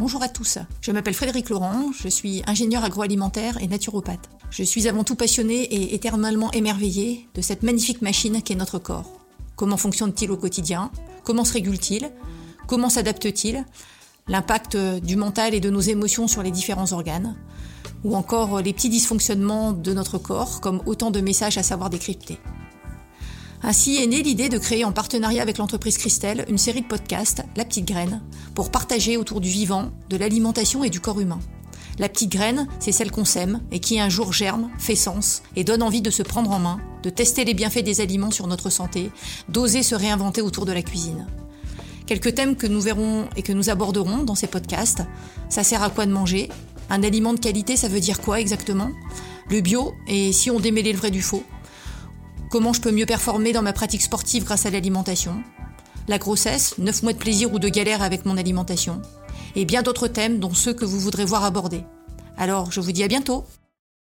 Bonjour à tous, je m'appelle Frédéric Laurent, je suis ingénieur agroalimentaire et naturopathe. Je suis avant tout passionné et éternellement émerveillé de cette magnifique machine qu'est notre corps. Comment fonctionne-t-il au quotidien? Comment se régule-t-il? Comment s'adapte-t-il? L'impact du mental et de nos émotions sur les différents organes? Ou encore les petits dysfonctionnements de notre corps comme autant de messages à savoir décrypter? Ainsi est née l'idée de créer en partenariat avec l'entreprise Christelle une série de podcasts, La Petite Graine, pour partager autour du vivant, de l'alimentation et du corps humain. La petite graine, c'est celle qu'on sème et qui un jour germe, fait sens et donne envie de se prendre en main, de tester les bienfaits des aliments sur notre santé, d'oser se réinventer autour de la cuisine. Quelques thèmes que nous verrons et que nous aborderons dans ces podcasts. Ça sert à quoi de manger? Un aliment de qualité, ça veut dire quoi exactement? Le bio et si on démêlait le vrai du faux? Comment je peux mieux performer dans ma pratique sportive grâce à l'alimentation? La grossesse, 9 mois de plaisir ou de galère avec mon alimentation. Et bien d'autres thèmes dont ceux que vous voudrez voir abordés. Alors, je vous dis à bientôt